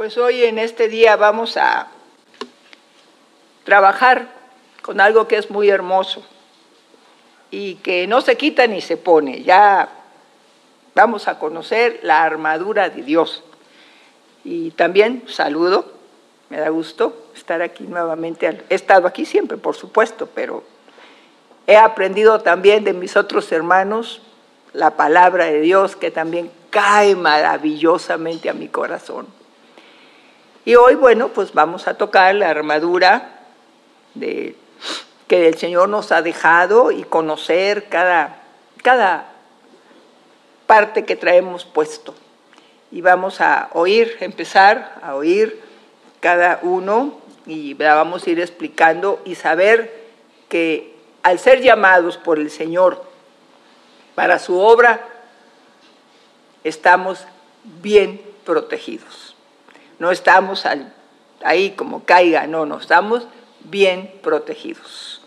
Pues hoy en este día vamos a trabajar con algo que es muy hermoso y que no se quita ni se pone. Ya vamos a conocer la armadura de Dios. Y también saludo, me da gusto estar aquí nuevamente. He estado aquí siempre, por supuesto, pero he aprendido también de mis otros hermanos la palabra de Dios que también cae maravillosamente a mi corazón. Y hoy, bueno, pues vamos a tocar la armadura que el Señor nos ha dejado y conocer cada, cada parte que traemos puesto. Y vamos a oír, empezar a oír cada uno y la vamos a ir explicando y saber que al ser llamados por el Señor para su obra, estamos bien protegidos. No estamos ahí como caiga, no, no, estamos bien protegidos.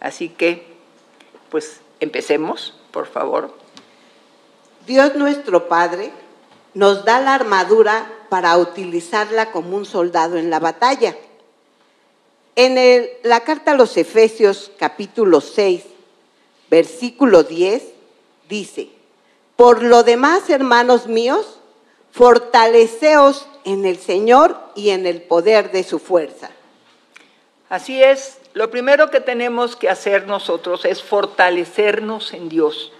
Así que, pues empecemos, por favor. Dios nuestro Padre nos da la armadura para utilizarla como un soldado en la batalla. En la carta a los Efesios capítulo 6, versículo 10, dice, por lo demás, hermanos míos, fortaleceos en el Señor y en el poder de su fuerza. Así es, lo primero que tenemos que hacer nosotros es fortalecernos en Dios.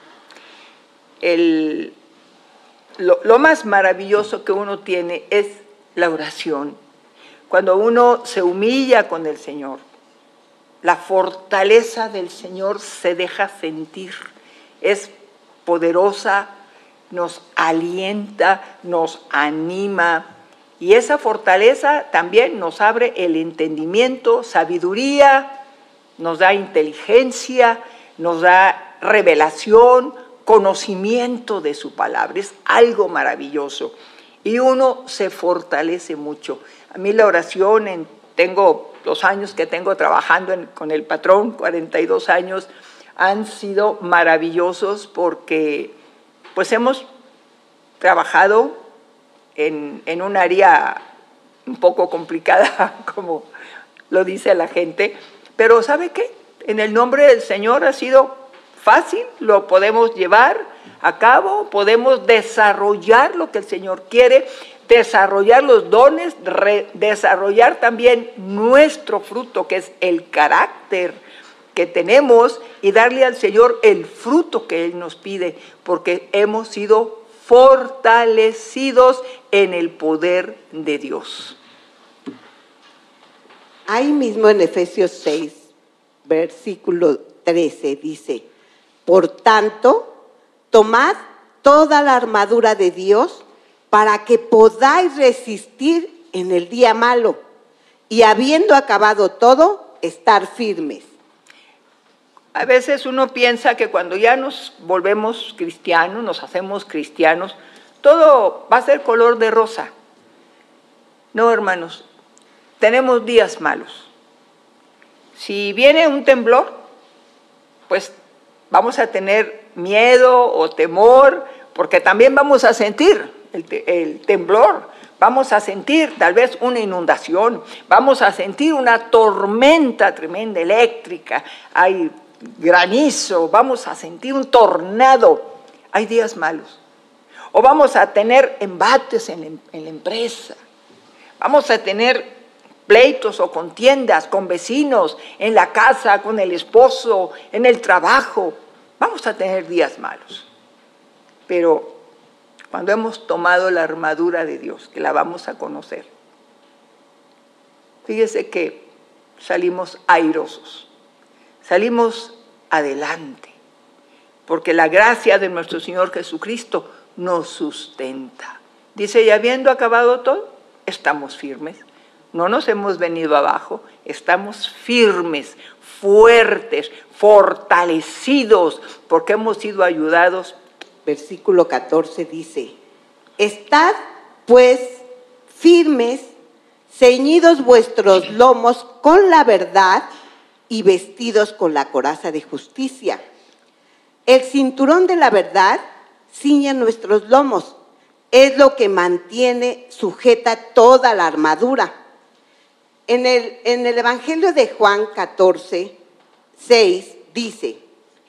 lo, lo más maravilloso que uno tiene es la oración cuando uno se humilla con el Señor, la fortaleza del Señor se deja sentir, es poderosa, nos alienta, nos anima. Y esa fortaleza también nos abre el entendimiento, sabiduría, nos da inteligencia, nos da revelación, conocimiento de su palabra. Es algo maravilloso. Y uno se fortalece mucho. A mí la oración, tengo los años que tengo trabajando con el patrón, 42 años, han sido maravillosos porque pues hemos trabajado en, en un área un poco complicada, como lo dice la gente, pero ¿sabe qué? En el nombre del Señor ha sido fácil, lo podemos llevar a cabo, podemos desarrollar lo que el Señor quiere, desarrollar los dones, desarrollar también nuestro fruto, que es el carácter que tenemos, y darle al Señor el fruto que Él nos pide, porque hemos sido fortalecidos en el poder de Dios. Ahí mismo en Efesios 6, versículo 13 dice, por tanto, tomad toda la armadura de Dios para que podáis resistir en el día malo y habiendo acabado todo, estar firmes. A veces uno piensa que cuando ya nos volvemos cristianos, nos hacemos cristianos, todo va a ser color de rosa. No, hermanos, tenemos días malos. Si viene un temblor, pues vamos a tener miedo o temor, porque también vamos a sentir el, temblor, vamos a sentir tal vez una inundación, vamos a sentir una tormenta tremenda eléctrica, hay granizo, vamos a sentir un tornado, hay días malos. O vamos a tener embates en, en la empresa, vamos a tener pleitos o contiendas con vecinos, en la casa, con el esposo, en el trabajo. Vamos a tener días malos. Pero cuando hemos tomado la armadura de Dios, que la vamos a conocer. Fíjese que salimos airosos, salimos adelante, porque la gracia de nuestro Señor Jesucristo nos sustenta. Dice, y habiendo acabado todo, estamos firmes. No nos hemos venido abajo, estamos firmes, fuertes, fortalecidos, porque hemos sido ayudados versículo 14 dice, Estad pues firmes, ceñidos vuestros lomos con la verdad y vestidos con la coraza de justicia. El cinturón de la verdad ciñe nuestros lomos es lo que mantiene sujeta toda la armadura. En el, en el Evangelio de Juan 14, 6 dice,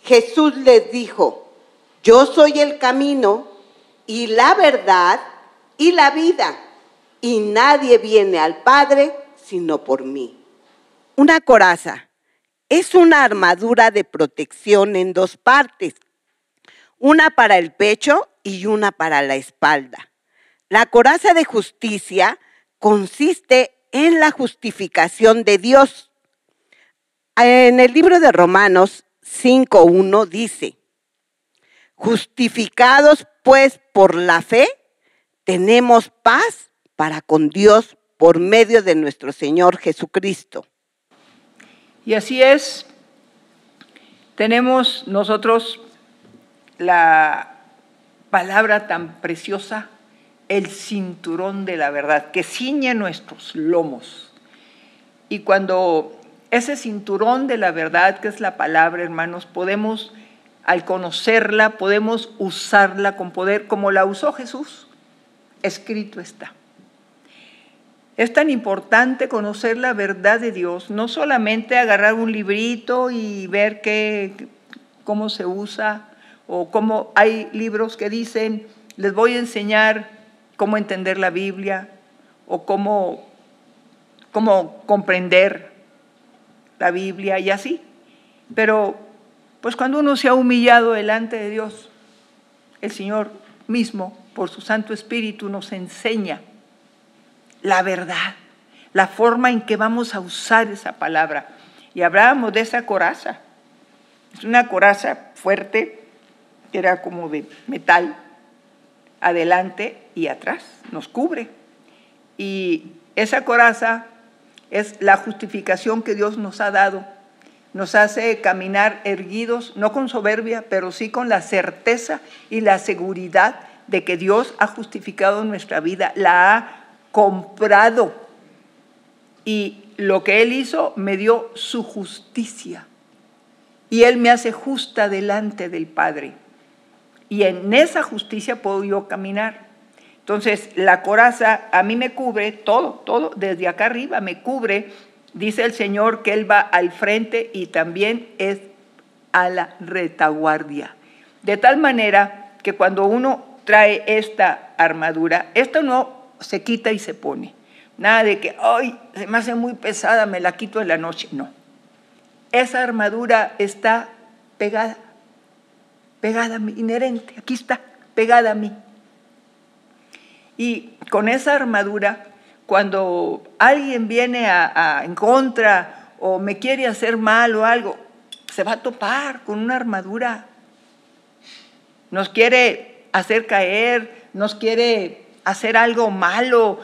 Jesús les dijo, yo soy el camino y la verdad y la vida, y nadie viene al Padre sino por mí. Una coraza es una armadura de protección en dos partes, una para el pecho y una para la espalda. La coraza de justicia consiste en la justificación de Dios. En el libro de Romanos 5.1 dice, justificados pues por la fe, tenemos paz para con Dios por medio de nuestro Señor Jesucristo. Y así es, tenemos nosotros la palabra tan preciosa, el cinturón de la verdad, que ciñe nuestros lomos. Y cuando ese cinturón de la verdad, que es la palabra, hermanos, podemos, al conocerla, podemos usarla con poder, como la usó Jesús. Escrito está. Es tan importante conocer la verdad de Dios, no solamente agarrar un librito y ver qué, cómo se usa, o cómo hay libros que dicen, les voy a enseñar cómo entender la Biblia, o cómo, cómo comprender la Biblia y así. Pero pues cuando uno se ha humillado delante de Dios, el Señor mismo, por su Santo Espíritu, nos enseña la verdad, la forma en que vamos a usar esa palabra. Y hablábamos de esa coraza. Es una coraza fuerte, era como de metal, adelante y atrás, nos cubre. Y esa coraza es la justificación que Dios nos ha dado. Nos hace caminar erguidos, no con soberbia, pero sí con la certeza y la seguridad de que Dios ha justificado nuestra vida, la ha comprado. Y lo que Él hizo me dio su justicia. Y Él me hace justa delante del Padre. Y en esa justicia puedo yo caminar. Entonces, la coraza a mí me cubre todo, todo, desde acá arriba me cubre. Dice el Señor que Él va al frente y también es a la retaguardia. De tal manera que cuando uno trae esta armadura, esto no se quita y se pone. Nada de que, ay, se me hace muy pesada, me la quito en la noche. No. Esa armadura está pegada, pegada a mí, inherente, aquí está, pegada a mí. Y con esa armadura, cuando alguien viene a, en contra o me quiere hacer mal o algo, se va a topar con una armadura. Nos quiere hacer caer, nos quiere hacer algo malo,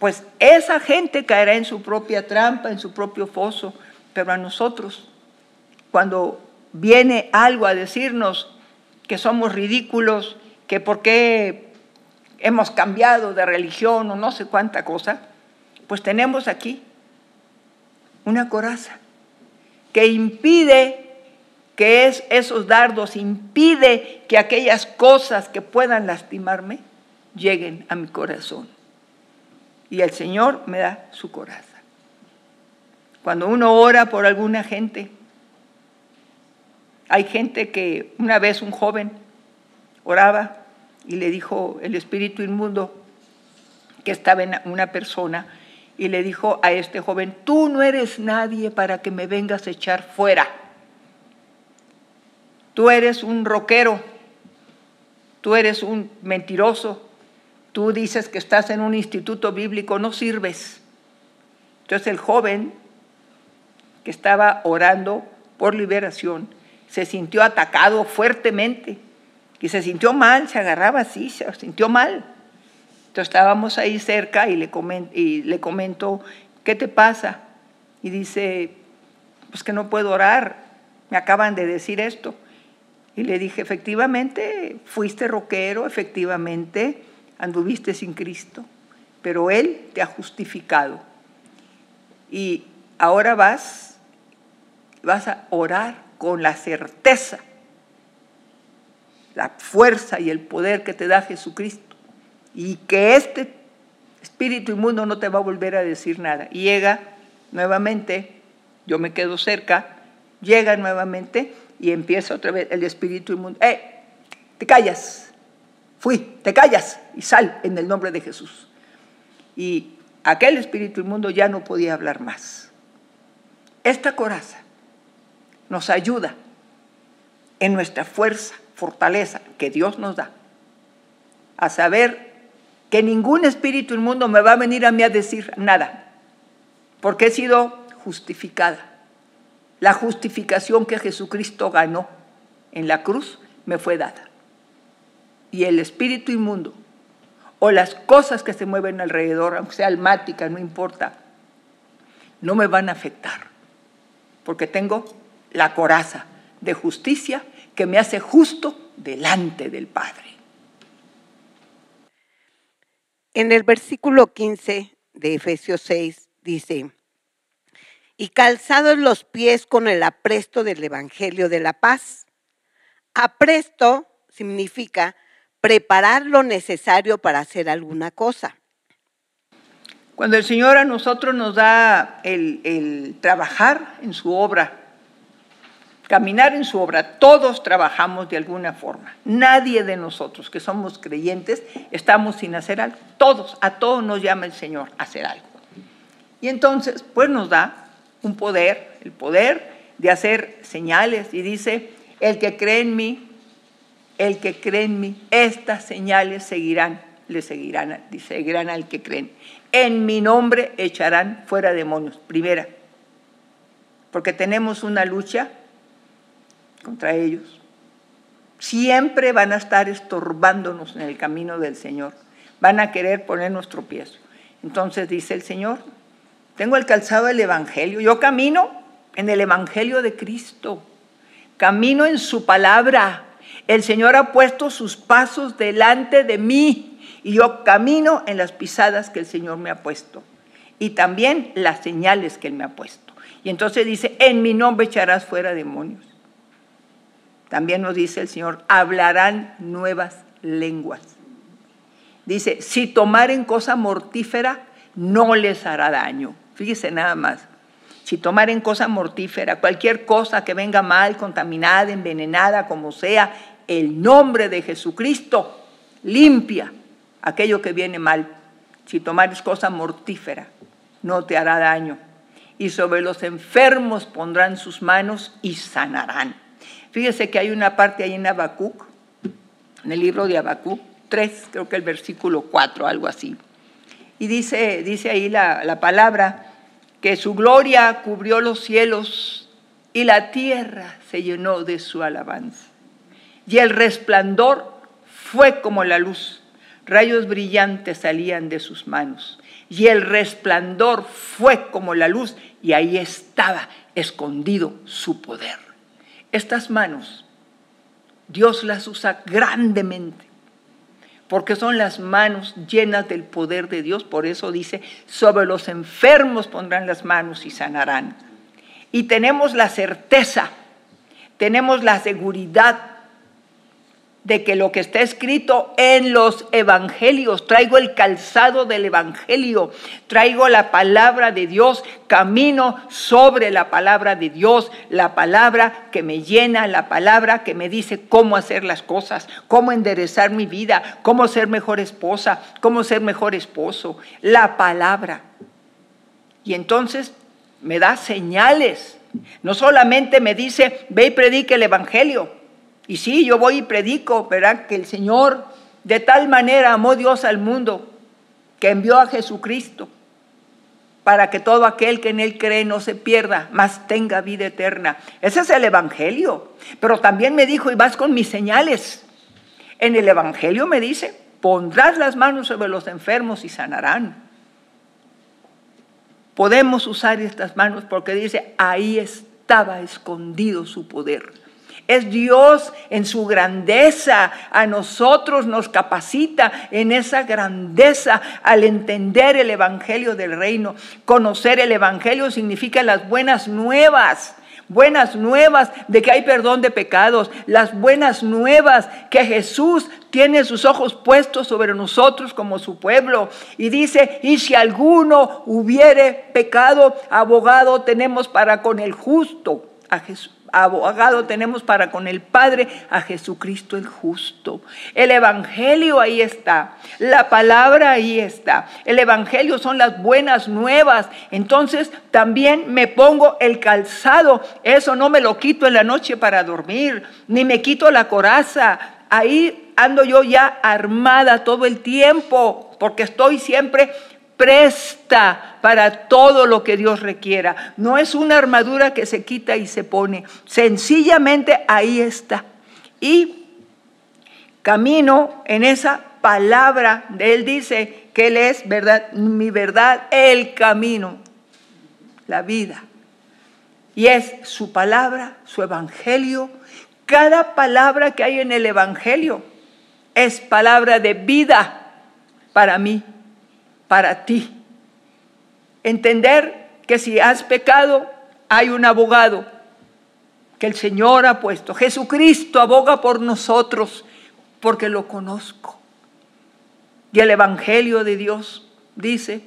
pues esa gente caerá en su propia trampa, en su propio foso. Pero a nosotros, cuando viene algo a decirnos que somos ridículos, que por qué hemos cambiado de religión o no sé cuánta cosa, pues tenemos aquí una coraza que impide que es, esos dardos, impide que aquellas cosas que puedan lastimarme lleguen a mi corazón. Y el Señor me da su coraza. Cuando uno ora por alguna gente, hay gente que una vez un joven oraba y le dijo el espíritu inmundo que estaba en una persona y le dijo a este joven, tú no eres nadie para que me vengas a echar fuera. Tú eres un roquero, tú eres un mentiroso, tú dices que estás en un instituto bíblico, no sirves. Entonces el joven que estaba orando por liberación se sintió atacado fuertemente y se sintió mal, se agarraba así, se sintió mal. Entonces estábamos ahí cerca y le, comento, y le comento, ¿qué te pasa? Y dice, pues que no puedo orar, me acaban de decir esto. Y le dije, efectivamente, fuiste roquero, efectivamente, anduviste sin Cristo, pero Él te ha justificado. Y ahora vas, vas a orar con la certeza la fuerza y el poder que te da Jesucristo y que este espíritu inmundo no te va a volver a decir nada. Y llega nuevamente, yo me quedo cerca, llega nuevamente y empieza otra vez el espíritu inmundo. ¡Eh! Te callas. Fui, te callas y sal en el nombre de Jesús. Y aquel espíritu inmundo ya no podía hablar más. Esta coraza nos ayuda en nuestra fuerza, fortaleza que Dios nos da, a saber que ningún espíritu inmundo me va a venir a mí a decir nada, porque he sido justificada. La justificación que Jesucristo ganó en la cruz me fue dada. Y el espíritu inmundo o las cosas que se mueven alrededor, aunque sea almática, no importa, no me van a afectar, porque tengo la coraza de justicia que me hace justo delante del Padre. En el versículo 15 de Efesios 6 dice, y calzados los pies con el apresto del Evangelio de la paz. Apresto significa preparar lo necesario para hacer alguna cosa. Cuando el Señor a nosotros nos da el, trabajar en su obra, caminar en su obra, todos trabajamos de alguna forma. Nadie de nosotros que somos creyentes estamos sin hacer algo. Todos, a todos nos llama el Señor a hacer algo. Y entonces, pues nos da un poder, el poder de hacer señales. Y dice, el que cree en mí, el que cree en mí, estas señales seguirán, le seguirán, seguirán al que creen. En mi nombre echarán fuera demonios. Primera, porque tenemos una lucha contra ellos. Siempre van a estar estorbándonos en el camino del Señor. Van a querer ponernos tropiezo. Entonces dice el Señor, tengo el calzado del Evangelio. Yo camino en el Evangelio de Cristo. Camino en su palabra. El Señor ha puesto sus pasos delante de mí y yo camino en las pisadas que el Señor me ha puesto y también las señales que Él me ha puesto. Y entonces dice, en mi nombre echarás fuera demonios. También nos dice el Señor, hablarán nuevas lenguas. Dice, si tomaren cosa mortífera, no les hará daño. Fíjese nada más. Si tomaren cosa mortífera, cualquier cosa que venga mal, contaminada, envenenada, como sea, el nombre de Jesucristo limpia aquello que viene mal. Si tomares cosa mortífera, no te hará daño. Y sobre los enfermos pondrán sus manos y sanarán. Fíjese que hay una parte ahí en Habacuc, en el libro de Habacuc 3, creo que el versículo 4, algo así. Y dice, dice ahí la, la palabra que su gloria cubrió los cielos y la tierra se llenó de su alabanza y el resplandor fue como la luz. Rayos brillantes salían de sus manos y el resplandor fue como la luz y ahí estaba escondido su poder. Estas manos, Dios las usa grandemente porque son las manos llenas del poder de Dios. Por eso dice, sobre los enfermos pondrán las manos y sanarán. Y tenemos la certeza, tenemos la seguridad de que lo que está escrito en los evangelios, traigo el calzado del evangelio, traigo la palabra de Dios, camino sobre la palabra de Dios, la palabra que me llena, la palabra que me dice cómo hacer las cosas, cómo enderezar mi vida, cómo ser mejor esposa, cómo ser mejor esposo, la palabra. Y entonces me da señales, no solamente me dice, ve y predique el evangelio, y sí, yo voy y predico, ¿verdad? Que el Señor de tal manera amó Dios al mundo que envió a Jesucristo para que todo aquel que en Él cree no se pierda, mas tenga vida eterna. Ese es el Evangelio. Pero también me dijo, y vas con mis señales. En el Evangelio me dice, pondrás las manos sobre los enfermos y sanarán. Podemos usar estas manos porque dice, ahí estaba escondido su poder. Es Dios en su grandeza. A nosotros nos capacita en esa grandeza al entender el Evangelio del reino. Conocer el Evangelio significa las buenas nuevas. buenas nuevas de que hay perdón de pecados, las buenas nuevas que Jesús tiene sus ojos puestos sobre nosotros como su pueblo. Y dice, y si alguno hubiere pecado, abogado tenemos para con el justo, a Jesús abogado tenemos para con el Padre a Jesucristo el justo. El Evangelio ahí está, la palabra ahí está. El Evangelio son las buenas nuevas. Entonces también me pongo el calzado. Eso no me lo quito en la noche para dormir, ni me quito la coraza. Ahí ando yo ya armada todo el tiempo, porque estoy siempre presta para todo lo que Dios requiera. No es una armadura que se quita y se pone. Sencillamente ahí está. Y camino en esa palabra Él dice que Él es verdad, mi verdad, el camino, la vida. Y es su palabra, su evangelio. Cada palabra que hay en el evangelio es palabra de vida para mí para ti. Entender que si has pecado, hay un abogado que el Señor ha puesto. Jesucristo aboga por nosotros porque lo conozco. Y el Evangelio de Dios dice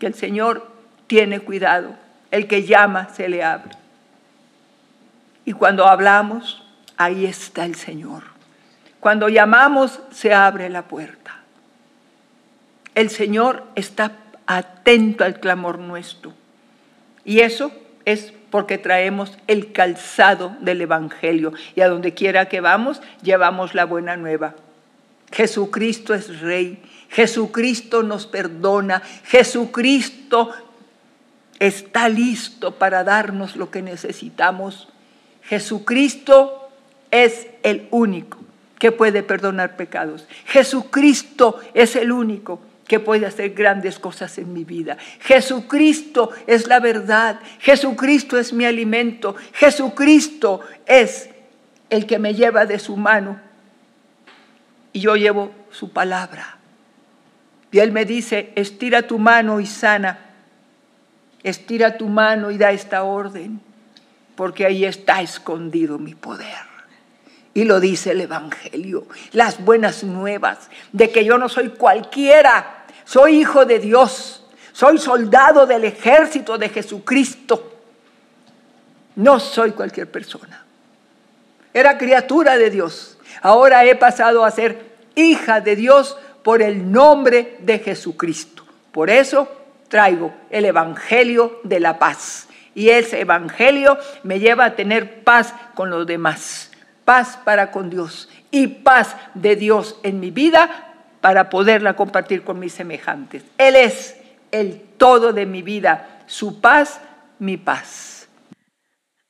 que el Señor tiene cuidado. El que llama se le abre. Y cuando hablamos, ahí está el Señor. Cuando llamamos, se abre la puerta. El Señor está atento al clamor nuestro. Y eso es porque traemos el calzado del Evangelio. Y a donde quiera que vamos, llevamos la buena nueva. Jesucristo es Rey. Jesucristo nos perdona. Jesucristo está listo para darnos lo que necesitamos. Jesucristo es el único que puede perdonar pecados. Jesucristo es el único que puede hacer grandes cosas en mi vida. Jesucristo es la verdad, Jesucristo es mi alimento, Jesucristo es el que me lleva de su mano y yo llevo su palabra. Y Él me dice, estira tu mano y sana, estira tu mano y da esta orden, porque ahí está escondido mi poder. Y lo dice el Evangelio, las buenas nuevas de que yo no soy cualquiera, soy hijo de Dios, soy soldado del ejército de Jesucristo. No soy cualquier persona. Era criatura de Dios. Ahora he pasado a ser hija de Dios por el nombre de Jesucristo. Por eso traigo el Evangelio de la paz. Y ese Evangelio me lleva a tener paz con los demás. Paz para con Dios y paz de Dios en mi vida para poderla compartir con mis semejantes. Él es el todo de mi vida, su paz, mi paz.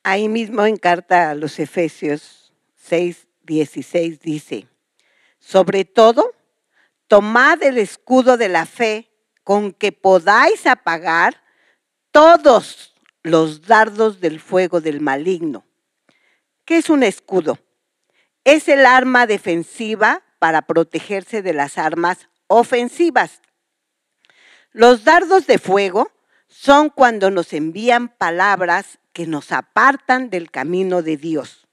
Ahí mismo en carta a los Efesios 6, 16 dice, sobre todo, tomad el escudo de la fe con que podáis apagar todos los dardos del fuego del maligno. ¿Qué es un escudo? Es el arma defensiva para protegerse de las armas ofensivas. Los dardos de fuego son cuando nos envían palabras que nos apartan del camino de Dios.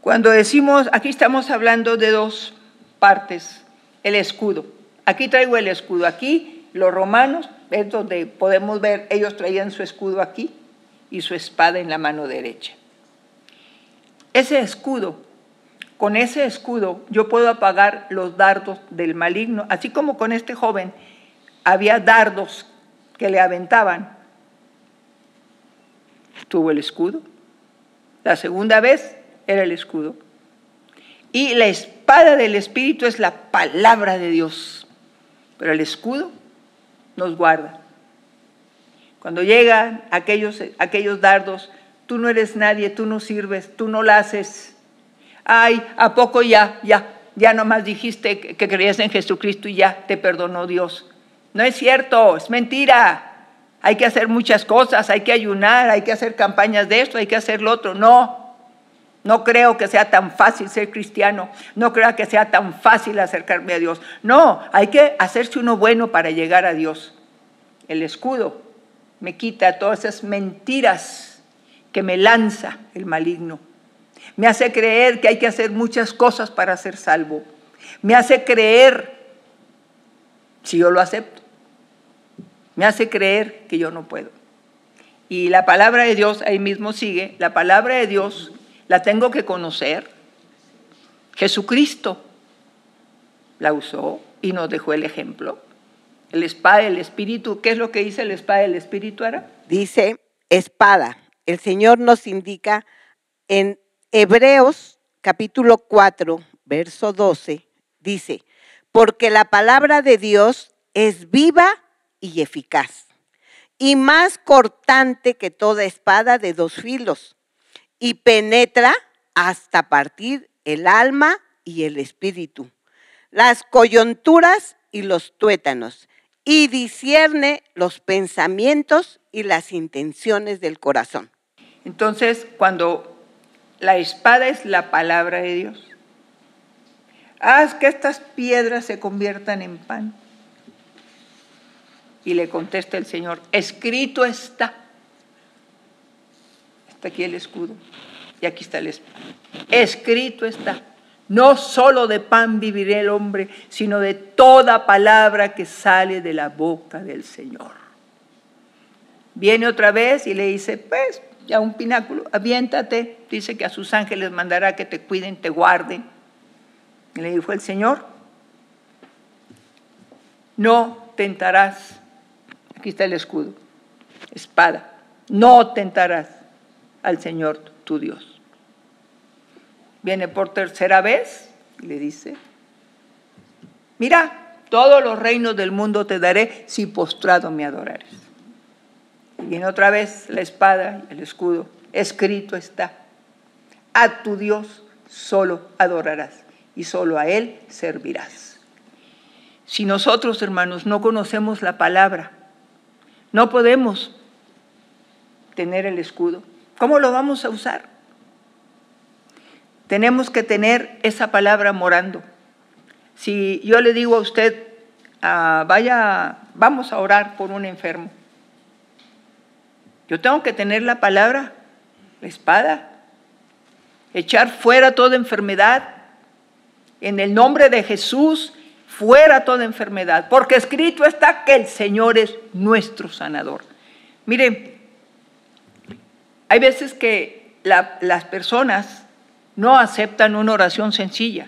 Cuando decimos, aquí estamos hablando de dos partes, el escudo. Aquí traigo el escudo, aquí los romanos, es donde podemos ver, ellos traían su escudo aquí y su espada en la mano derecha. Ese escudo con ese escudo yo puedo apagar los dardos del maligno, así como con este joven había dardos que le aventaban. Tuvo el escudo. La segunda vez era el escudo. Y la espada del Espíritu es la palabra de Dios. Pero el escudo nos guarda. Cuando llegan aquellos, aquellos dardos, tú no eres nadie, tú no sirves, tú no la haces ay, ¿a poco ya, ya, ya nomás dijiste que creías en Jesucristo y ya te perdonó Dios? No es cierto, es mentira. Hay que hacer muchas cosas, hay que ayunar, hay que hacer campañas de esto, hay que hacer lo otro. No, no creo que sea tan fácil ser cristiano, no creo que sea tan fácil acercarme a Dios. No, hay que hacerse uno bueno para llegar a Dios. El escudo me quita todas esas mentiras que me lanza el maligno. Me hace creer que hay que hacer muchas cosas para ser salvo. Me hace creer, si yo lo acepto, me hace creer que yo no puedo. Y la palabra de Dios ahí mismo sigue, la palabra de Dios la tengo que conocer. Jesucristo la usó y nos dejó el ejemplo. El espada del Espíritu, ¿qué es lo que dice el espada del Espíritu ahora? Dice espada. El Señor nos indica en Hebreos capítulo 4, verso 12, dice, porque la palabra de Dios es viva y eficaz y más cortante que toda espada de dos filos, y penetra hasta partir el alma y el espíritu, las coyunturas y los tuétanos, y discierne los pensamientos y las intenciones del corazón. Entonces, cuando la espada es la palabra de Dios, haz que estas piedras se conviertan en pan. Y le contesta el Señor, escrito está. Está aquí el escudo y aquí está el espada. Escrito está. No solo de pan vivirá el hombre, sino de toda palabra que sale de la boca del Señor. Viene otra vez y le dice, pues, ya un pináculo, aviéntate. Dice que a sus ángeles mandará que te cuiden, te guarden. Y le dijo el Señor, no tentarás Aquí está el escudo, espada. No tentarás al Señor tu Dios. Viene por tercera vez y le dice, mira, todos los reinos del mundo te daré si postrado me adorares. Y viene otra vez la espada, el escudo. Escrito está, a tu Dios solo adorarás y solo a Él servirás. Si nosotros, hermanos, no conocemos la palabra, no podemos tener el escudo. ¿Cómo lo vamos a usar? Tenemos que tener esa palabra morando. Si yo le digo a usted, ah, vaya, vamos a orar por un enfermo, yo tengo que tener la palabra, la espada, echar fuera toda enfermedad en el nombre de Jesús fuera toda enfermedad, porque escrito está que el Señor es nuestro sanador. Mire, hay veces que las personas no aceptan una oración sencilla.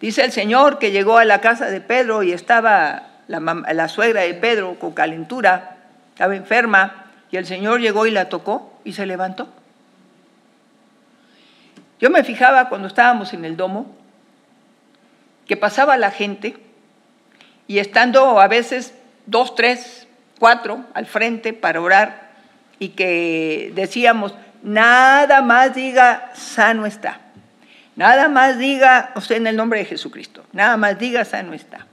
Dice el Señor que llegó a la casa de Pedro y estaba la, la suegra de Pedro con calentura, estaba enferma, y el Señor llegó y la tocó y se levantó. Yo me fijaba cuando estábamos en el domo, que pasaba la gente y estando a veces dos, tres, cuatro al frente para orar y que decíamos, nada más diga sano está. Nada más diga usted en el nombre de Jesucristo. Nada más diga sano está.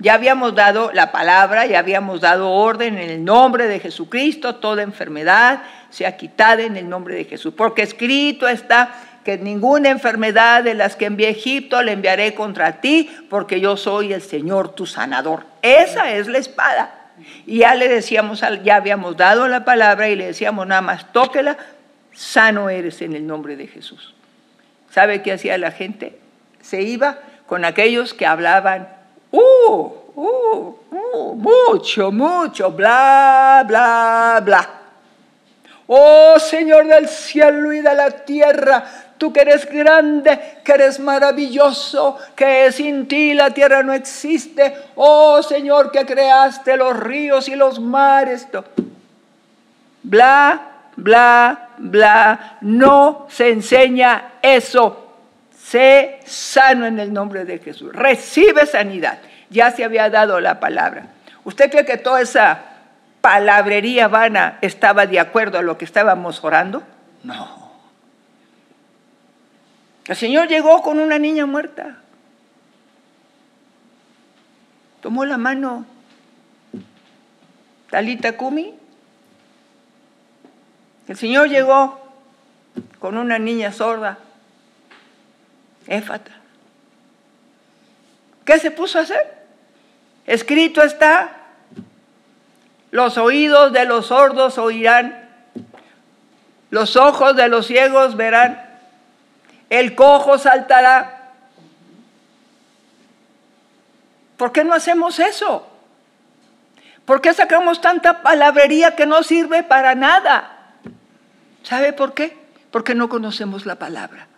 Ya habíamos dado la palabra, ya habíamos dado orden en el nombre de Jesucristo, toda enfermedad sea quitada en el nombre de Jesús. Porque escrito está que ninguna enfermedad de las que envié a Egipto le enviaré contra ti, porque yo soy el Señor tu sanador. Esa es la espada. Y ya le decíamos, ya habíamos dado la palabra y le decíamos nada más, tóquela, sano eres en el nombre de Jesús. ¿Sabe qué hacía la gente? Se iba con aquellos que hablaban, uh, uh, uh, mucho, mucho, bla, bla, bla. Oh Señor del cielo y de la tierra, tú que eres grande, que eres maravilloso, que sin ti la tierra no existe. Oh Señor, que creaste los ríos y los mares. Bla, bla, bla. No se enseña eso. Sé sano en el nombre de Jesús. Recibe sanidad. Ya se había dado la palabra. ¿Usted cree que toda esa palabrería vana estaba de acuerdo a lo que estábamos orando? No. El Señor llegó con una niña muerta. Tomó la mano Talita Kumi. El Señor llegó con una niña sorda, Éfata. ¿Qué se puso a hacer? Escrito está, los oídos de los sordos oirán Los ojos de los ciegos verán. El cojo saltará. ¿Por qué no hacemos eso? ¿Por qué sacamos tanta palabrería que no sirve para nada? ¿Sabe por qué? Porque no conocemos la palabra.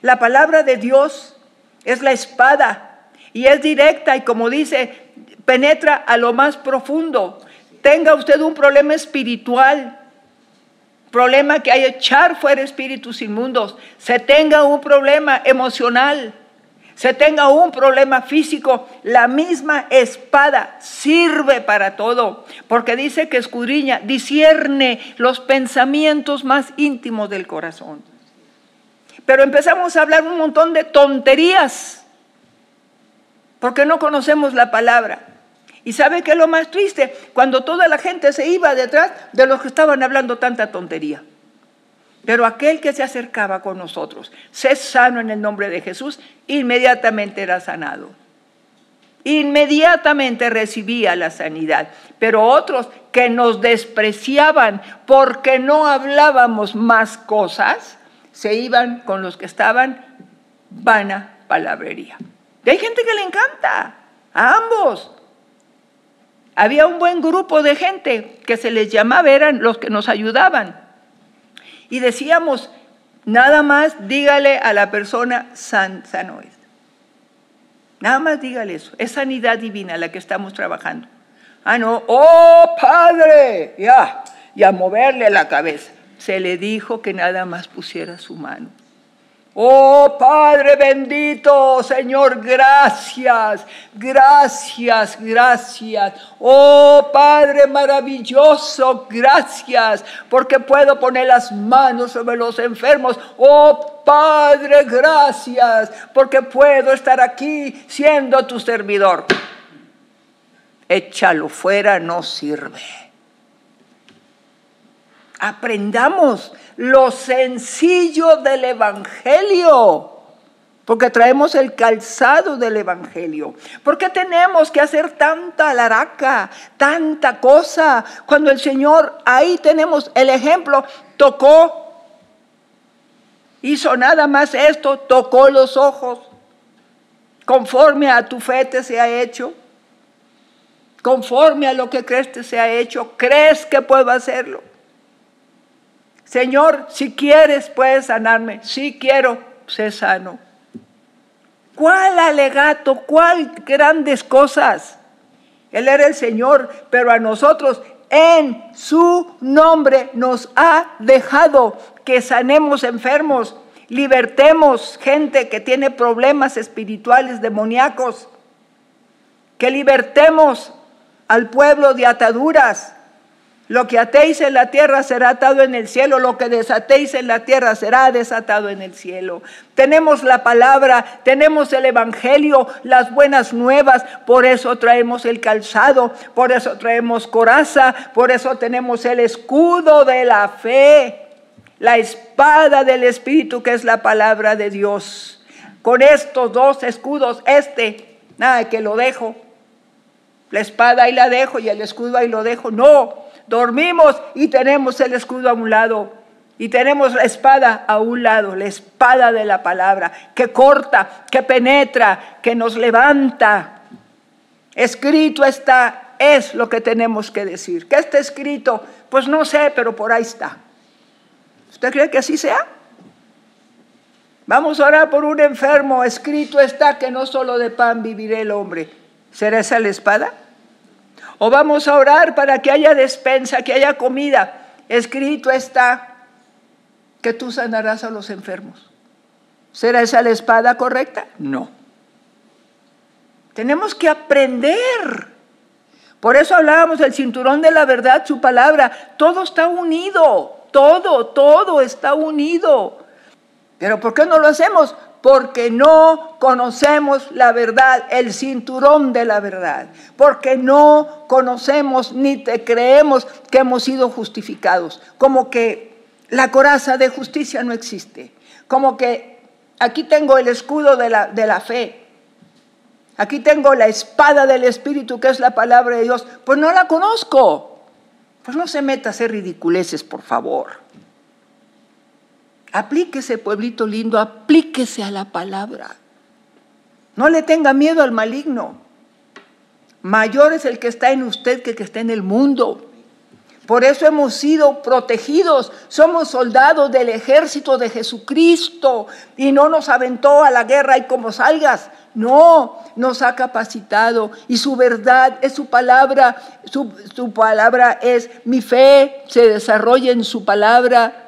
La palabra de Dios es la espada y es directa y como dice, penetra a lo más profundo. Tenga usted un problema espiritual, problema que hay echar fuera espíritus inmundos, se tenga un problema emocional, se tenga un problema físico, la misma espada sirve para todo, porque dice que escudriña, discierne los pensamientos más íntimos del corazón. Pero empezamos a hablar un montón de tonterías, porque no conocemos la palabra. ¿Y sabe qué es lo más triste? Cuando toda la gente se iba detrás de los que estaban hablando tanta tontería. Pero aquel que se acercaba con nosotros, sé sano en el nombre de Jesús, inmediatamente era sanado. Inmediatamente recibía la sanidad. Pero otros que nos despreciaban porque no hablábamos más cosas, se iban con los que estaban vana palabrería. Y hay gente que le encanta, a ambos. Había un buen grupo de gente que se les llamaba, eran los que nos ayudaban. Y decíamos, nada más dígale a la persona san, sano es. Nada más dígale eso. Es sanidad divina la que estamos trabajando. Ah, no, oh Padre, ya, y a moverle la cabeza. Se le dijo que nada más pusiera su mano. Oh Padre bendito, Señor, gracias, gracias, gracias. Oh Padre maravilloso, gracias, porque puedo poner las manos sobre los enfermos. Oh Padre, gracias, porque puedo estar aquí siendo tu servidor. Échalo fuera, no sirve. Aprendamos lo sencillo del Evangelio. Porque traemos el calzado del Evangelio. ¿Por qué tenemos que hacer tanta laraca, tanta cosa? Cuando el Señor, ahí tenemos el ejemplo, tocó, hizo nada más esto, tocó los ojos, conforme a tu fe te se ha hecho, conforme a lo que crees te se ha hecho, crees que puedo hacerlo. Señor, si quieres puedes sanarme. Si quiero, sé sano. ¿Cuál alegato? ¿Cuál grandes cosas? Él era el Señor, pero a nosotros en su nombre nos ha dejado que sanemos enfermos, libertemos gente que tiene problemas espirituales demoníacos, que libertemos al pueblo de ataduras, lo que atéis en la tierra será atado en el cielo, lo que desatéis en la tierra será desatado en el cielo. Tenemos la palabra, tenemos el Evangelio, las buenas nuevas, por eso traemos el calzado, por eso traemos coraza, por eso tenemos el escudo de la fe, la espada del Espíritu que es la palabra de Dios. Con estos dos escudos, este, nada que lo dejo, la espada ahí la dejo y el escudo ahí lo dejo, no dormimos y tenemos el escudo a un lado. Y tenemos la espada a un lado, la espada de la palabra, que corta, que penetra, que nos levanta. Escrito está, es lo que tenemos que decir. ¿Qué está escrito? Pues no sé, pero por ahí está. ¿Usted cree que así sea? Vamos a orar por un enfermo. Escrito está que no solo de pan vivirá el hombre. ¿Será esa la espada? O vamos a orar para que haya despensa, que haya comida. Escrito está que tú sanarás a los enfermos. ¿Será esa la espada correcta? No. Tenemos que aprender. Por eso hablábamos del cinturón de la verdad, su palabra. Todo está unido. Todo, todo está unido. Pero ¿por qué no lo hacemos? Porque no conocemos la verdad, el cinturón de la verdad, porque no conocemos ni te creemos que hemos sido justificados, como que la coraza de justicia no existe, como que aquí tengo el escudo de la, de la fe, aquí tengo la espada del Espíritu que es la palabra de Dios, pues no la conozco, pues no se meta a hacer ridiculeces, por favor. Aplíquese, pueblito lindo, aplíquese a la palabra. No le tenga miedo al maligno. Mayor es el que está en usted que el que está en el mundo. Por eso hemos sido protegidos. Somos soldados del ejército de Jesucristo y no nos aventó a la guerra y como salgas. No, nos ha capacitado y su verdad es su palabra. Su, su palabra es mi fe, se desarrolla en su palabra.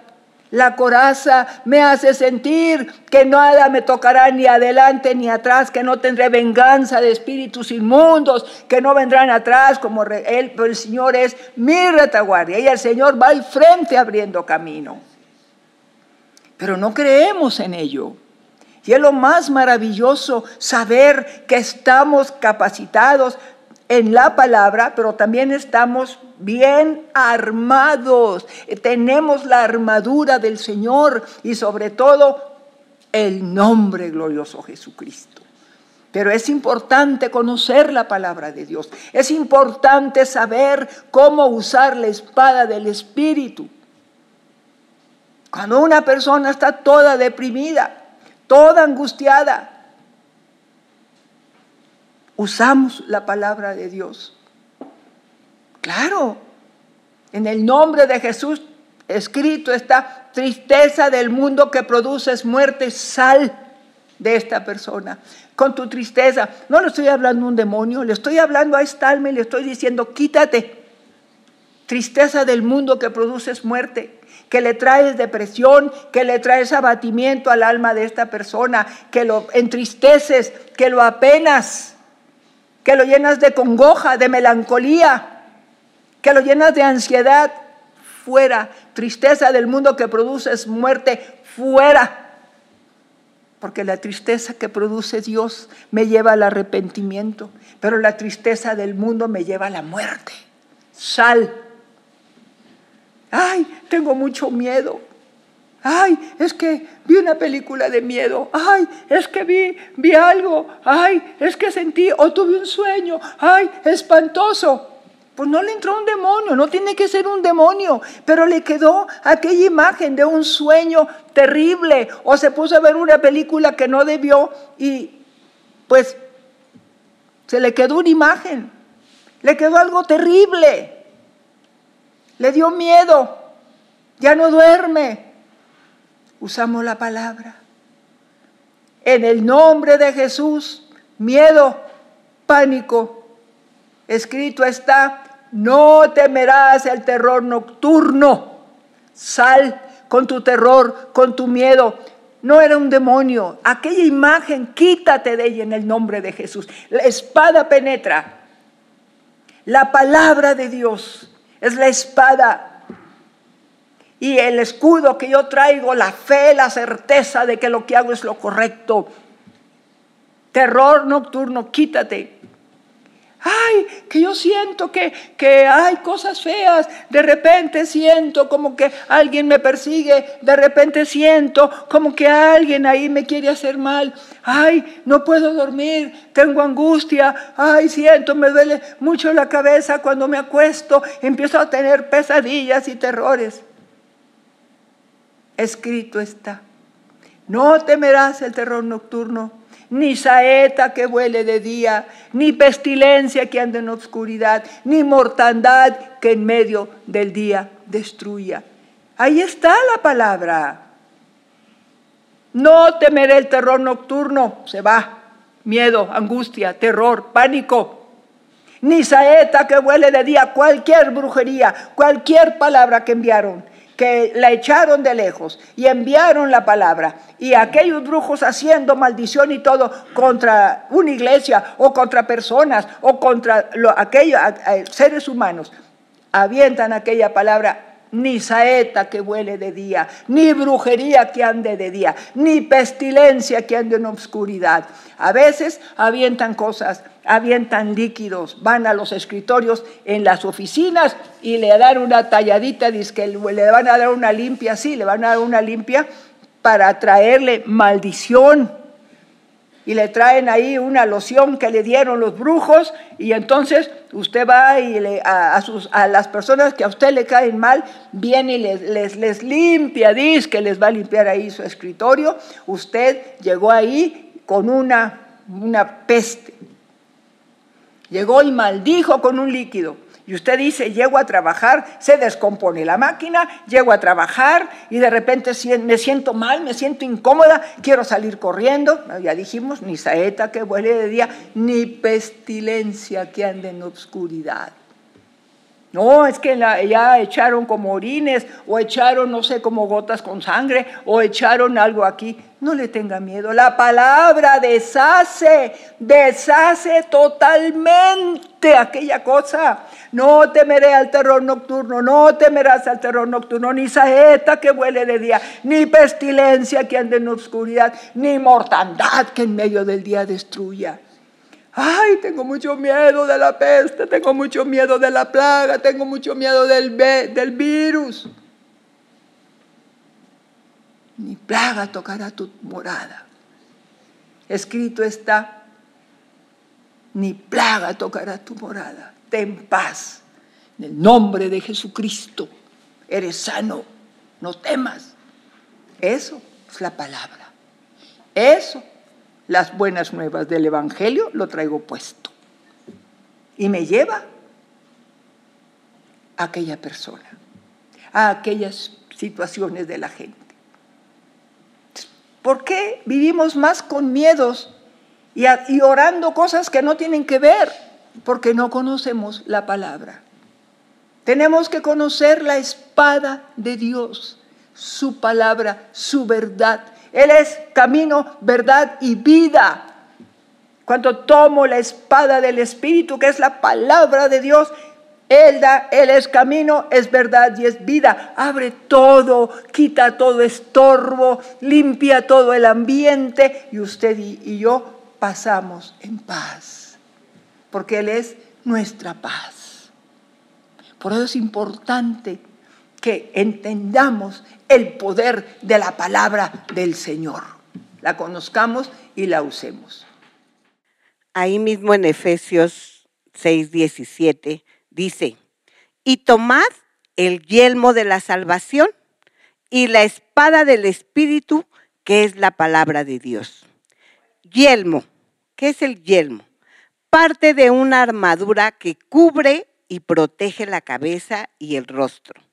La coraza me hace sentir que nada me tocará ni adelante ni atrás, que no tendré venganza de espíritus inmundos, que no vendrán atrás como él, pero el Señor es mi retaguardia y el Señor va al frente abriendo camino. Pero no creemos en ello. Y es lo más maravilloso saber que estamos capacitados en la palabra, pero también estamos bien armados. Tenemos la armadura del Señor y sobre todo el nombre glorioso Jesucristo. Pero es importante conocer la palabra de Dios. Es importante saber cómo usar la espada del Espíritu. Cuando una persona está toda deprimida, toda angustiada, usamos la palabra de Dios. Claro, en el nombre de Jesús escrito está tristeza del mundo que produces muerte, sal de esta persona. Con tu tristeza, no le estoy hablando a un demonio, le estoy hablando a esta alma y le estoy diciendo, quítate. Tristeza del mundo que produces muerte, que le traes depresión, que le traes abatimiento al alma de esta persona, que lo entristeces, que lo apenas que lo llenas de congoja, de melancolía, que lo llenas de ansiedad, fuera. Tristeza del mundo que produce muerte, fuera. Porque la tristeza que produce Dios me lleva al arrepentimiento, pero la tristeza del mundo me lleva a la muerte. Sal. Ay, tengo mucho miedo. Ay, es que vi una película de miedo. Ay, es que vi, vi algo. Ay, es que sentí o tuve un sueño. Ay, espantoso. Pues no le entró un demonio, no tiene que ser un demonio, pero le quedó aquella imagen de un sueño terrible. O se puso a ver una película que no debió y pues se le quedó una imagen, le quedó algo terrible, le dio miedo, ya no duerme, usamos la palabra. En el nombre de Jesús, miedo, pánico. Escrito está, no temerás el terror nocturno. Sal con tu terror, con tu miedo. No era un demonio. Aquella imagen, quítate de ella en el nombre de Jesús. La espada penetra. La palabra de Dios es la espada y el escudo que yo traigo, la fe, la certeza de que lo que hago es lo correcto. Terror nocturno, quítate. Ay, que yo siento que, que hay cosas feas. De repente siento como que alguien me persigue. De repente siento como que alguien ahí me quiere hacer mal. Ay, no puedo dormir. Tengo angustia. Ay, siento, me duele mucho la cabeza cuando me acuesto. Empiezo a tener pesadillas y terrores escrito está. No temerás el terror nocturno, ni saeta que vuele de día, ni pestilencia que ande en obscuridad, ni mortandad que en medio del día destruya. Ahí está la palabra. No temeré el terror nocturno, se va. Miedo, angustia, terror, pánico. Ni saeta que vuele de día, cualquier brujería, cualquier palabra que enviaron que la echaron de lejos y enviaron la palabra. Y aquellos brujos haciendo maldición y todo contra una iglesia o contra personas o contra aquellos seres humanos, avientan aquella palabra ni saeta que huele de día, ni brujería que ande de día, ni pestilencia que ande en obscuridad. A veces avientan cosas, avientan líquidos, van a los escritorios en las oficinas y le dan una talladita, que le van a dar una limpia, sí, le van a dar una limpia para traerle maldición. Y le traen ahí una loción que le dieron los brujos y entonces usted va y a, sus, a, las personas que a usted le caen mal, viene y les, les, les limpia, dice que les va a limpiar ahí su escritorio. Usted llegó ahí con una, una peste. Llegó y maldijo con un líquido. Y usted dice, llego a trabajar, se descompone la máquina, llego a trabajar y de repente me siento mal, me siento incómoda, quiero salir corriendo. Ya dijimos, ni saeta que vuele de día, ni pestilencia que ande en obscuridad. No, es que ya echaron como orines o echaron, no sé, como gotas con sangre o echaron algo aquí. No le tenga miedo. La palabra deshace, deshace totalmente aquella cosa. No temeré al terror nocturno, no temerás al terror nocturno, ni saeta que vuele de día, ni pestilencia que ande en oscuridad, ni mortandad que en medio del día destruya. Ay, tengo mucho miedo de la peste, tengo mucho miedo de la plaga, tengo mucho miedo del, del virus. Ni plaga tocará tu morada. Escrito está, ni plaga tocará tu morada. Ten paz. En el nombre de Jesucristo, eres sano, no temas. Eso es la palabra. Eso las buenas nuevas del Evangelio, lo traigo puesto. Y me lleva a aquella persona, a aquellas situaciones de la gente. ¿Por qué vivimos más con miedos y, y orando cosas que no tienen que ver? Porque no conocemos la palabra. Tenemos que conocer la espada de Dios, su palabra, su verdad, él es camino, verdad y vida. Cuando tomo la espada del Espíritu, que es la palabra de Dios, Él da, Él es camino, es verdad y es vida. Abre todo, quita todo estorbo, limpia todo el ambiente y usted y yo pasamos en paz. Porque Él es nuestra paz. Por eso es importante que entendamos el poder de la palabra del Señor. La conozcamos y la usemos. Ahí mismo en Efesios 6, 17 dice, y tomad el yelmo de la salvación y la espada del Espíritu, que es la palabra de Dios. Yelmo, ¿qué es el yelmo? Parte de una armadura que cubre y protege la cabeza y el rostro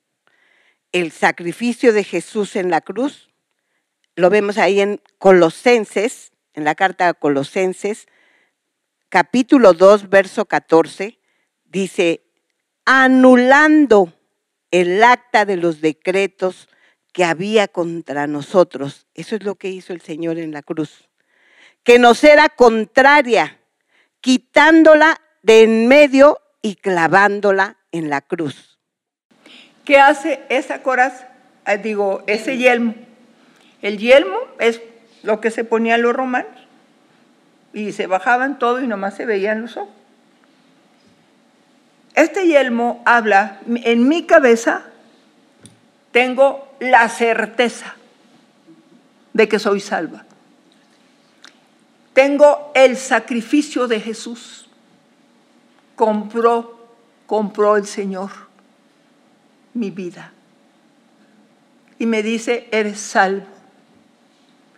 el sacrificio de Jesús en la cruz. Lo vemos ahí en Colosenses, en la carta a Colosenses, capítulo 2, verso 14, dice, anulando el acta de los decretos que había contra nosotros. Eso es lo que hizo el Señor en la cruz. Que nos era contraria, quitándola de en medio y clavándola en la cruz. ¿Qué hace esa coraza? Ah, digo, ese yelmo. El yelmo es lo que se ponían los romanos y se bajaban todo y nomás se veían los ojos. Este yelmo habla, en mi cabeza tengo la certeza de que soy salva. Tengo el sacrificio de Jesús. Compró, compró el Señor mi vida. Y me dice, eres salvo.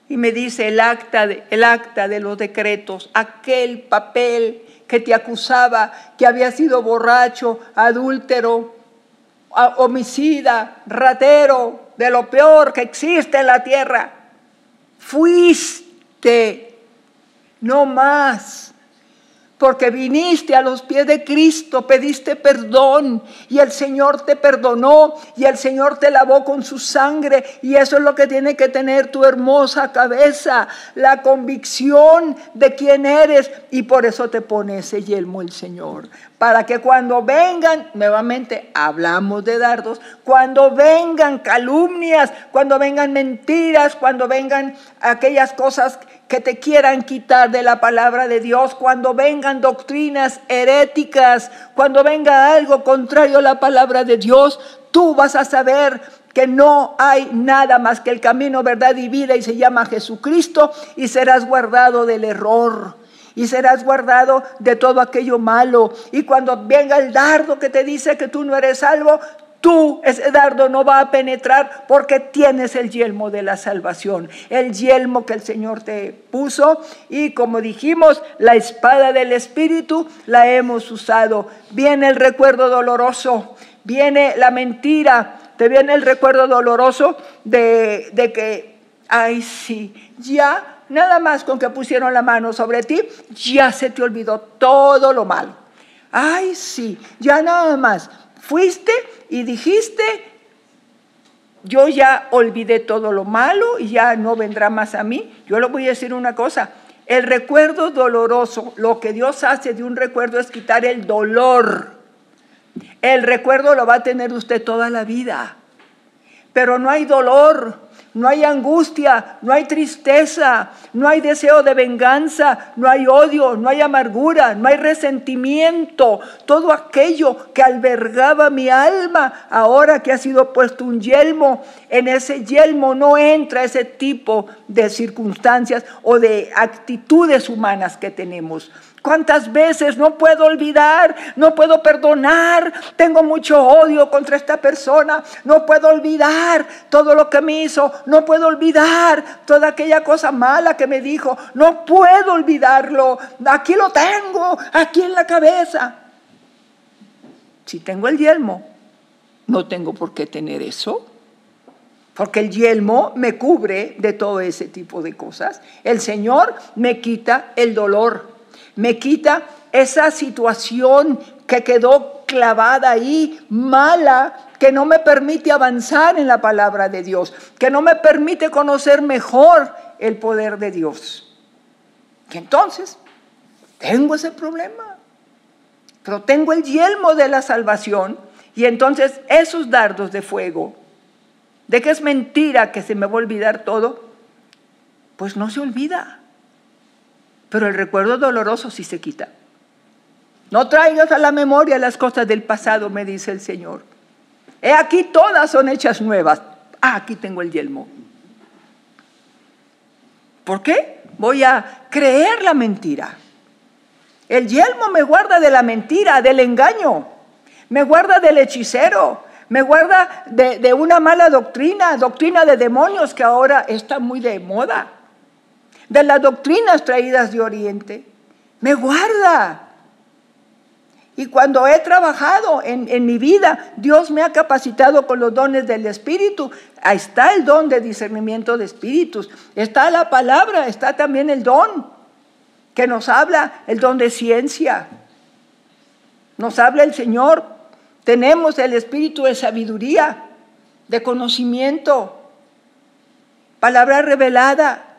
Y me dice el acta, de, el acta de los decretos, aquel papel que te acusaba que había sido borracho, adúltero, homicida, ratero, de lo peor que existe en la tierra. Fuiste, no más. Porque viniste a los pies de Cristo, pediste perdón y el Señor te perdonó y el Señor te lavó con su sangre y eso es lo que tiene que tener tu hermosa cabeza, la convicción de quién eres y por eso te pone ese yelmo el Señor, para que cuando vengan, nuevamente hablamos de dardos, cuando vengan calumnias, cuando vengan mentiras, cuando vengan aquellas cosas que te quieran quitar de la palabra de Dios, cuando vengan doctrinas heréticas, cuando venga algo contrario a la palabra de Dios, tú vas a saber que no hay nada más que el camino, verdad y vida y se llama Jesucristo y serás guardado del error y serás guardado de todo aquello malo. Y cuando venga el dardo que te dice que tú no eres salvo, tú ese dardo no va a penetrar porque tienes el yelmo de la salvación, el yelmo que el Señor te puso y como dijimos, la espada del Espíritu la hemos usado. Viene el recuerdo doloroso, viene la mentira, te viene el recuerdo doloroso de, de que, ay sí, ya nada más con que pusieron la mano sobre ti, ya se te olvidó todo lo malo. Ay sí, ya nada más Fuiste y dijiste, yo ya olvidé todo lo malo y ya no vendrá más a mí. Yo le voy a decir una cosa, el recuerdo doloroso, lo que Dios hace de un recuerdo es quitar el dolor. El recuerdo lo va a tener usted toda la vida, pero no hay dolor, no hay angustia, no hay tristeza, no hay deseo de venganza, no hay odio, no hay amargura, no hay resentimiento. Todo aquello que albergaba mi alma, ahora que ha sido puesto un yelmo, en ese yelmo no entra ese tipo de circunstancias o de actitudes humanas que tenemos. ¿Cuántas veces no puedo olvidar? No puedo perdonar. Tengo mucho odio contra esta persona. No puedo olvidar todo lo que me hizo. No puedo olvidar toda aquella cosa mala que me dijo. No puedo olvidarlo. Aquí lo tengo, aquí en la cabeza. Si tengo el yelmo, no tengo por qué tener eso. Porque el yelmo me cubre de todo ese tipo de cosas. El Señor me quita el dolor me quita esa situación que quedó clavada ahí, mala, que no me permite avanzar en la palabra de Dios, que no me permite conocer mejor el poder de Dios. Y entonces, tengo ese problema, pero tengo el yelmo de la salvación y entonces esos dardos de fuego, de que es mentira que se me va a olvidar todo, pues no se olvida pero el recuerdo doloroso sí se quita. No traigas a la memoria las cosas del pasado, me dice el Señor. He aquí todas son hechas nuevas. Ah, aquí tengo el yelmo. ¿Por qué? Voy a creer la mentira. El yelmo me guarda de la mentira, del engaño. Me guarda del hechicero. Me guarda de, de una mala doctrina, doctrina de demonios que ahora está muy de moda de las doctrinas traídas de Oriente. Me guarda. Y cuando he trabajado en, en, mi vida, Dios me ha capacitado con los dones del Espíritu. Ahí está el don de discernimiento de espíritus. Está la palabra, está también el don que nos habla, el don de ciencia. Nos habla el Señor. Tenemos el espíritu de sabiduría, de conocimiento, palabra revelada,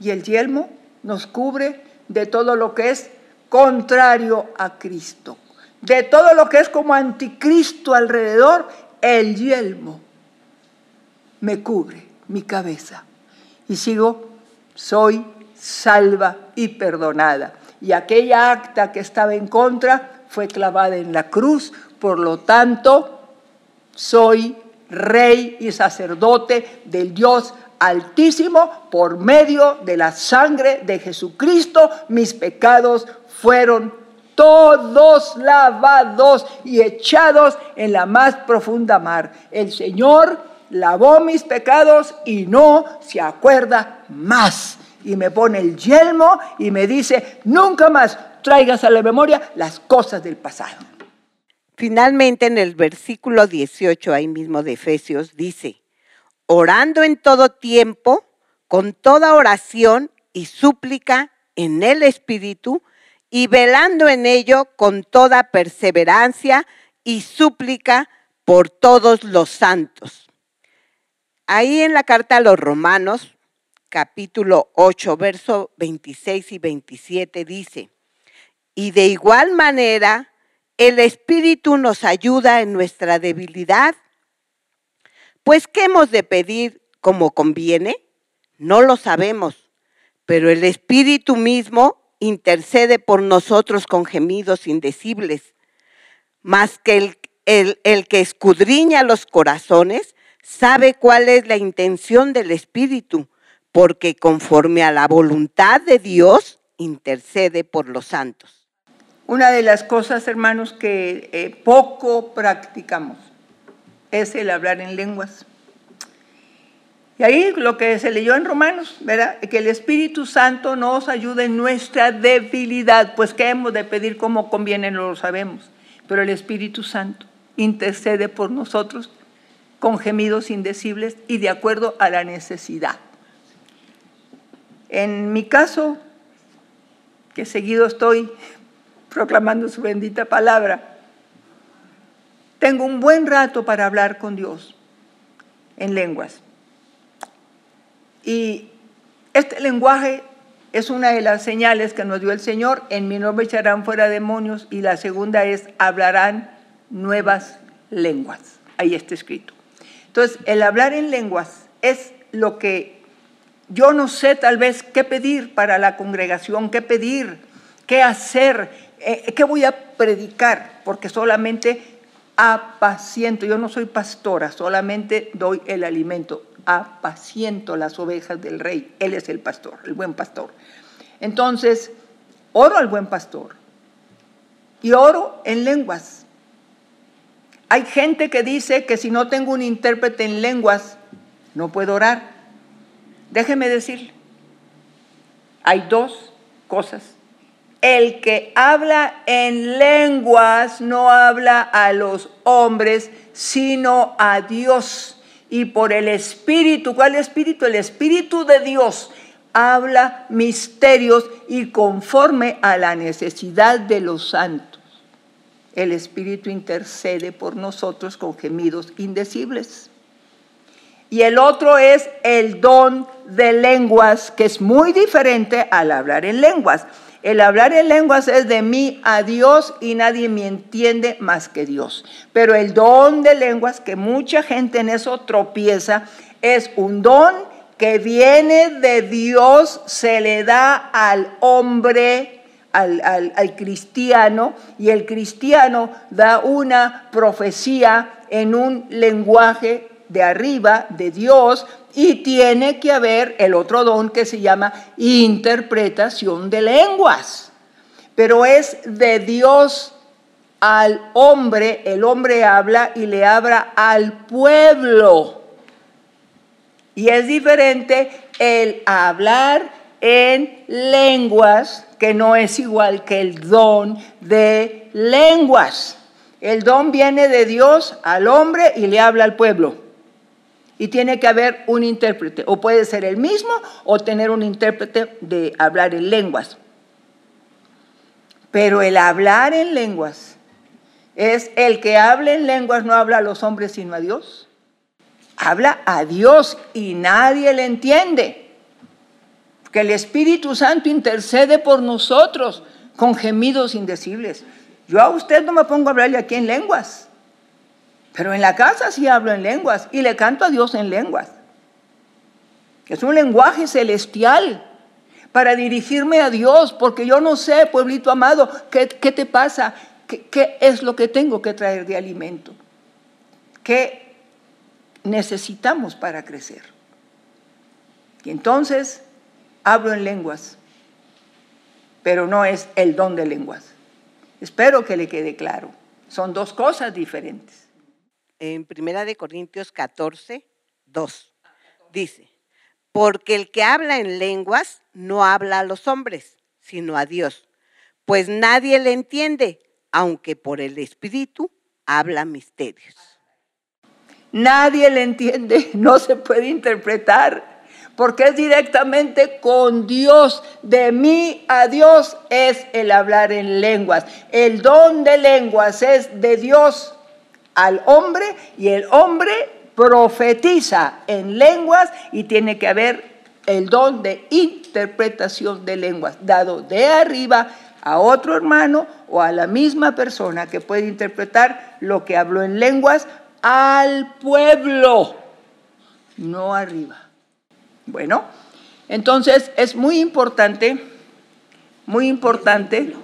y el yelmo nos cubre de todo lo que es contrario a Cristo. De todo lo que es como anticristo alrededor, el yelmo me cubre mi cabeza. Y sigo, soy salva y perdonada. Y aquella acta que estaba en contra fue clavada en la cruz, por lo tanto, soy rey y sacerdote del Dios Altísimo, por medio de la sangre de Jesucristo, mis pecados fueron todos lavados y echados en la más profunda mar. El Señor lavó mis pecados y no se acuerda más. Y me pone el yelmo y me dice, nunca más traigas a la memoria las cosas del pasado. Finalmente en el versículo 18 ahí mismo de Efesios dice, orando en todo tiempo, con toda oración y súplica en el Espíritu, y velando en ello con toda perseverancia y súplica por todos los santos. Ahí en la carta a los Romanos, capítulo 8, verso 26 y 27 dice, y de igual manera el Espíritu nos ayuda en nuestra debilidad pues, ¿qué hemos de pedir como conviene? No lo sabemos, pero el Espíritu mismo intercede por nosotros con gemidos indecibles, más que el, el, el que escudriña los corazones sabe cuál es la intención del Espíritu, porque conforme a la voluntad de Dios intercede por los santos. Una de las cosas, hermanos, que eh, poco practicamos es el hablar en lenguas. Y ahí lo que se leyó en Romanos, ¿verdad? Que el Espíritu Santo nos ayude en nuestra debilidad, pues ¿qué hemos de pedir como conviene? No lo sabemos. Pero el Espíritu Santo intercede por nosotros con gemidos indecibles y de acuerdo a la necesidad. En mi caso, que seguido estoy proclamando su bendita palabra, tengo un buen rato para hablar con Dios en lenguas. Y este lenguaje es una de las señales que nos dio el Señor. En mi nombre echarán fuera demonios y la segunda es hablarán nuevas lenguas. Ahí está escrito. Entonces, el hablar en lenguas es lo que yo no sé tal vez qué pedir para la congregación, qué pedir, qué hacer, eh, qué voy a predicar, porque solamente apaciento, yo no soy pastora, solamente doy el alimento, apaciento las ovejas del rey, él es el pastor, el buen pastor. Entonces, oro al buen pastor y oro en lenguas. Hay gente que dice que si no tengo un intérprete en lenguas, no puedo orar. Déjeme decirle, hay dos cosas. El que habla en lenguas no habla a los hombres, sino a Dios. Y por el Espíritu, ¿cuál Espíritu? El Espíritu de Dios habla misterios y conforme a la necesidad de los santos. El Espíritu intercede por nosotros con gemidos indecibles y el otro es el don de lenguas, que es muy diferente al hablar en lenguas. El hablar en lenguas es de mí a Dios y nadie me entiende más que Dios. Pero el don de lenguas, que mucha gente en eso tropieza, es un don que viene de Dios, se le da al hombre, al, al, cristiano, y el cristiano da una profecía en un lenguaje de arriba, de Dios, y tiene que haber el otro don que se llama interpretación de lenguas. Pero es de Dios al hombre, el hombre habla y le habla al pueblo. Y es diferente el hablar en lenguas, que no es igual que el don de lenguas. El don viene de Dios al hombre y le habla al pueblo y tiene que haber un intérprete, o puede ser el mismo o tener un intérprete de hablar en lenguas. Pero el hablar en lenguas es el que habla en lenguas no habla a los hombres sino a Dios. Habla a Dios y nadie le entiende. Que el Espíritu Santo intercede por nosotros con gemidos indecibles. Yo a usted no me pongo a hablarle aquí en lenguas. Pero en la casa sí hablo en lenguas y le canto a Dios en lenguas. Es un lenguaje celestial para dirigirme a Dios, porque yo no sé, pueblito amado, ¿qué, te pasa? ¿Qué, ¿Qué es lo que tengo que traer de alimento? ¿Qué necesitamos para crecer? Y entonces hablo en lenguas, pero no es el don de lenguas. Espero que le quede claro. Son dos cosas diferentes en Primera de Corintios 14, 2. Dice, porque el que habla en lenguas no habla a los hombres, sino a Dios, pues nadie le entiende, aunque por el Espíritu habla misterios. Nadie le entiende, no se puede interpretar, porque es directamente con Dios. De mí a Dios es el hablar en lenguas. El don de lenguas es de Dios al hombre y el hombre profetiza en lenguas y tiene que haber el don de interpretación de lenguas dado de arriba a otro hermano o a la misma persona que puede interpretar lo que habló en lenguas al pueblo, no arriba. Bueno, Entonces es muy importante, muy importante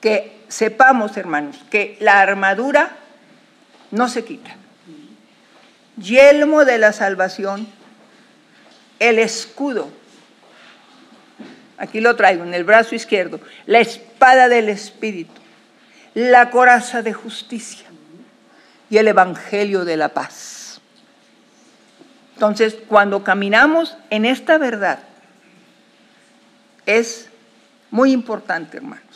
que sepamos, hermanos, que la armadura no se quita. Yelmo de la salvación, el escudo. Aquí lo traigo en el brazo izquierdo, la espada del Espíritu, la coraza de justicia y el evangelio de la paz. Entonces, cuando caminamos en esta verdad, es muy importante, hermanos